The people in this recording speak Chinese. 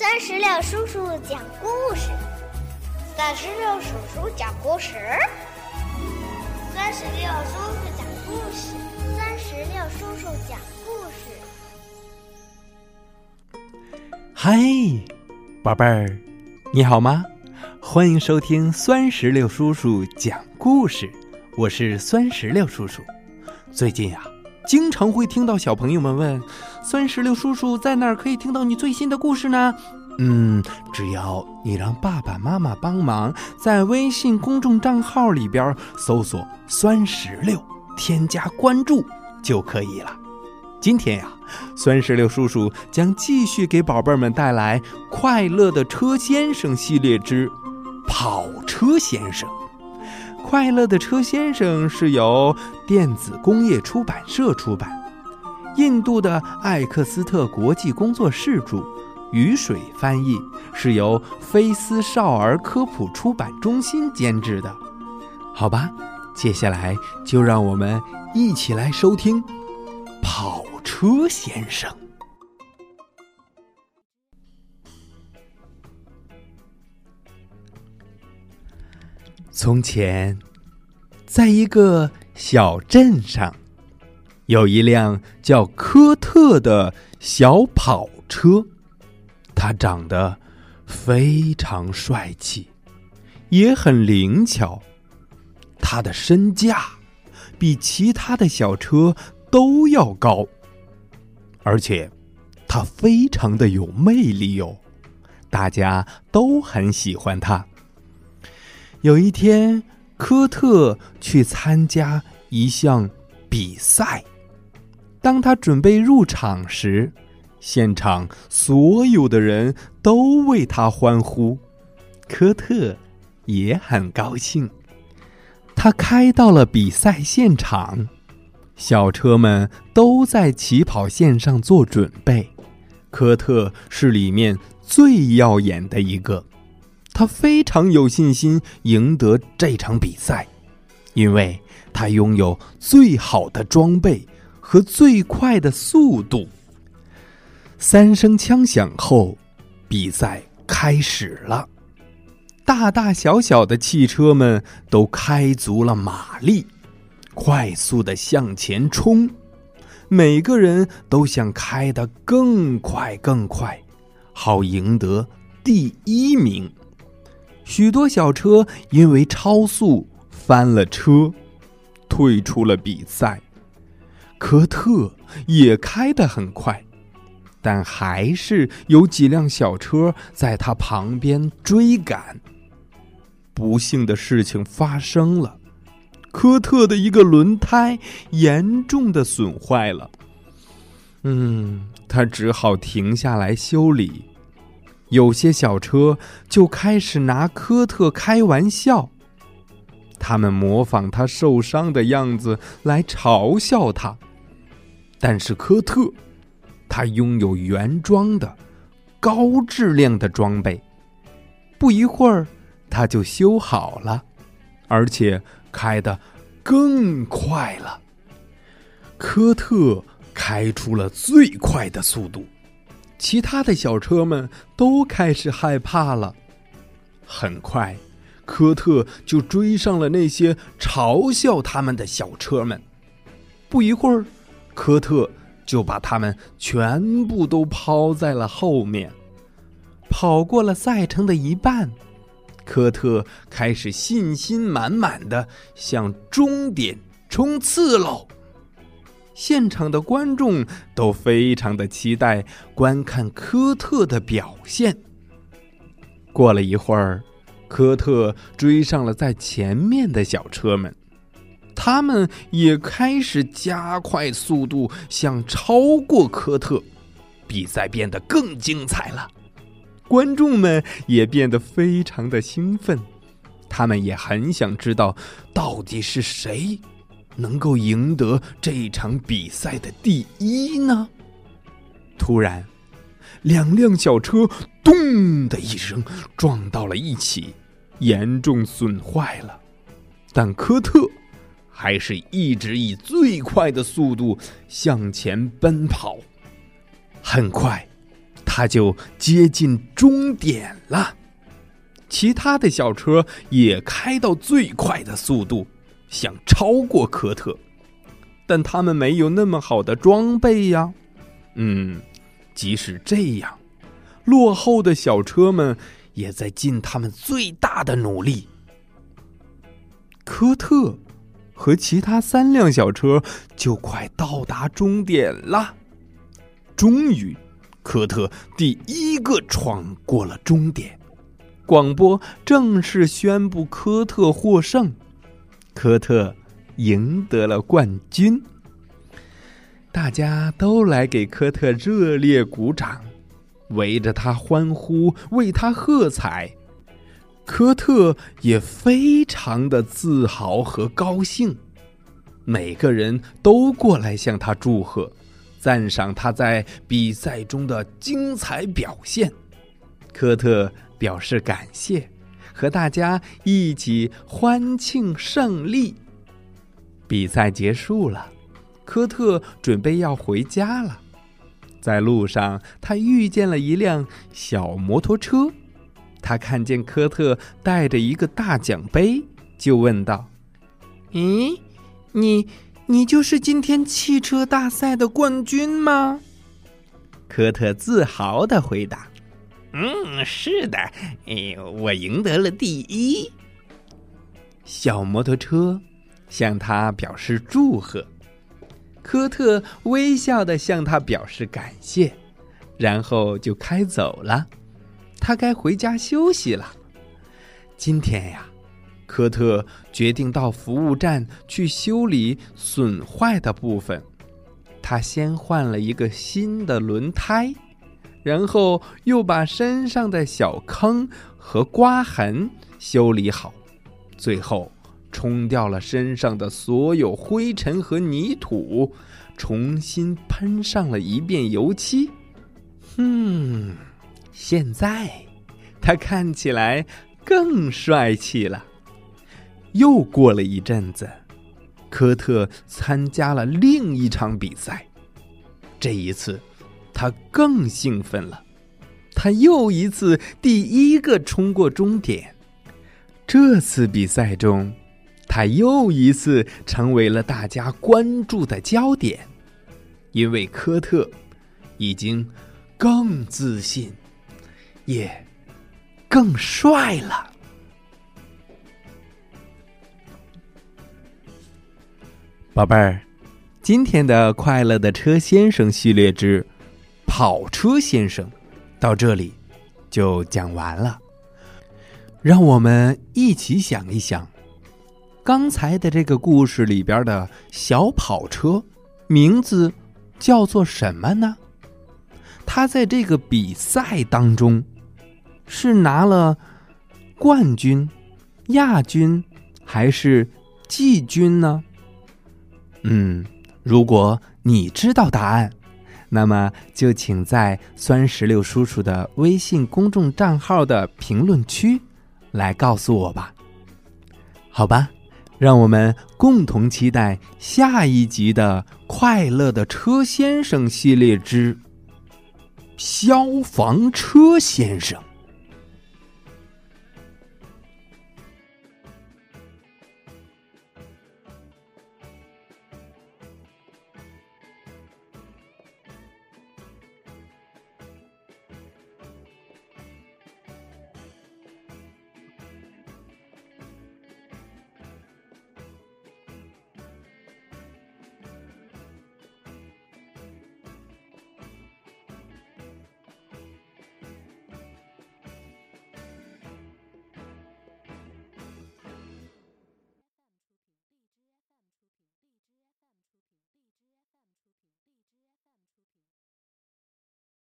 三十六叔叔讲故事，三十六叔叔讲故事，三十六叔叔讲故事，三十六叔叔讲故事。嗨，宝贝儿，你好吗？欢迎收听酸石榴叔叔讲故事，我是酸石榴叔叔。最近呀。经常会听到小朋友们问：“酸石榴叔叔在哪儿可以听到你最新的故事呢？”嗯，只要你让爸爸妈妈帮忙，在微信公众账号里边搜索“酸石榴”，添加关注就可以了。今天呀，酸石榴叔叔将继续给宝贝们带来《快乐的车先生》系列之《跑车先生》。快乐的车先生是由电子工业出版社出版，印度的艾克斯特国际工作室著，雨水翻译，是由菲斯少儿科普出版中心监制的。好吧，接下来就让我们一起来收听《跑车先生》。从前，在一个小镇上，有一辆叫科特的小跑车。它长得非常帅气，也很灵巧。它的身价比其他的小车都要高，而且它非常的有魅力哟，大家都很喜欢它。有一天，科特去参加一项比赛。当他准备入场时，现场所有的人都为他欢呼。科特也很高兴。他开到了比赛现场，小车们都在起跑线上做准备。科特是里面最耀眼的一个。他非常有信心赢得这场比赛，因为他拥有最好的装备和最快的速度。三声枪响后，比赛开始了。大大小小的汽车们都开足了马力，快速的向前冲。每个人都想开得更快更快，好赢得第一名。许多小车因为超速翻了车，退出了比赛。科特也开得很快，但还是有几辆小车在他旁边追赶。不幸的事情发生了，科特的一个轮胎严重的损坏了。嗯，他只好停下来修理。有些小车就开始拿科特开玩笑，他们模仿他受伤的样子来嘲笑他。但是科特，他拥有原装的、高质量的装备，不一会儿他就修好了，而且开得更快了。科特开出了最快的速度。其他的小车们都开始害怕了。很快，科特就追上了那些嘲笑他们的小车们。不一会儿，科特就把他们全部都抛在了后面。跑过了赛程的一半，科特开始信心满满的向终点冲刺喽。现场的观众都非常的期待观看科特的表现。过了一会儿，科特追上了在前面的小车们，他们也开始加快速度，想超过科特。比赛变得更精彩了，观众们也变得非常的兴奋，他们也很想知道到底是谁。能够赢得这场比赛的第一呢？突然，两辆小车“咚”的一声撞到了一起，严重损坏了。但科特还是一直以最快的速度向前奔跑。很快，他就接近终点了。其他的小车也开到最快的速度，想超过科特，但他们没有那么好的装备呀。嗯，即使这样，落后的小车们也在尽他们最大的努力。科特和其他三辆小车就快到达终点了。终于，科特第一个闯过了终点。广播正式宣布科特获胜，科特赢得了冠军。大家都来给科特热烈鼓掌，围着他欢呼，为他喝彩。科特也非常的自豪和高兴，每个人都过来向他祝贺，赞赏他在比赛中的精彩表现。科特表示感谢，和大家一起欢庆胜利。比赛结束了，科特准备要回家了。在路上，他遇见了一辆小摩托车。他看见科特带着一个大奖杯，就问道：“咦，你你就是今天汽车大赛的冠军吗？”科特自豪的回答：“嗯，是的，哎，我赢得了第一。”小摩托车向他表示祝贺，科特微笑的向他表示感谢，然后就开走了。他该回家休息了。今天呀，科特决定到服务站去修理损坏的部分。他先换了一个新的轮胎，然后又把身上的小坑和刮痕修理好，最后冲掉了身上的所有灰尘和泥土，重新喷上了一遍油漆。嗯。现在，他看起来更帅气了。又过了一阵子，科特参加了另一场比赛。这一次，他更兴奋了。他又一次第一个冲过终点。这次比赛中，他又一次成为了大家关注的焦点，因为科特已经更自信。也更帅了，宝贝儿。今天的快乐的车先生系列之跑车先生到这里就讲完了。让我们一起想一想，刚才的这个故事里边的小跑车名字叫做什么呢？他在这个比赛当中。是拿了冠军、亚军还是季军呢？嗯，如果你知道答案，那么就请在酸石榴叔叔的微信公众账号的评论区来告诉我吧。好吧，让我们共同期待下一集的《快乐的车先生》系列之消防车先生。